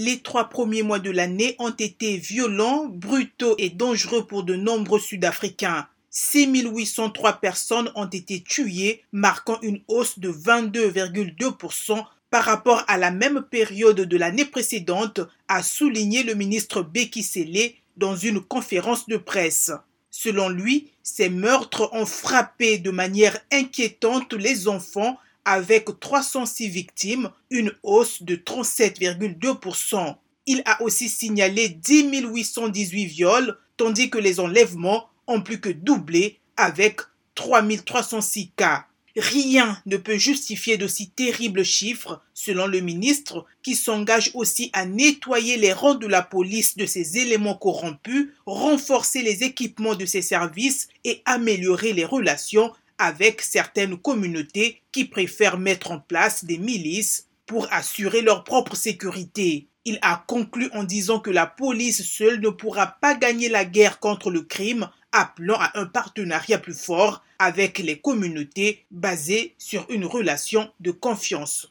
Les trois premiers mois de l'année ont été violents, brutaux et dangereux pour de nombreux Sud-Africains. 6803 personnes ont été tuées, marquant une hausse de 22,2% par rapport à la même période de l'année précédente, a souligné le ministre Becky Sele dans une conférence de presse. Selon lui, ces meurtres ont frappé de manière inquiétante les enfants avec 306 victimes, une hausse de 37,2%. Il a aussi signalé 10 818 viols, tandis que les enlèvements ont plus que doublé avec 3 306 cas. Rien ne peut justifier d'aussi terribles chiffres, selon le ministre, qui s'engage aussi à nettoyer les rangs de la police de ces éléments corrompus, renforcer les équipements de ses services et améliorer les relations avec certaines communautés qui préfèrent mettre en place des milices pour assurer leur propre sécurité. Il a conclu en disant que la police seule ne pourra pas gagner la guerre contre le crime, appelant à un partenariat plus fort avec les communautés basé sur une relation de confiance.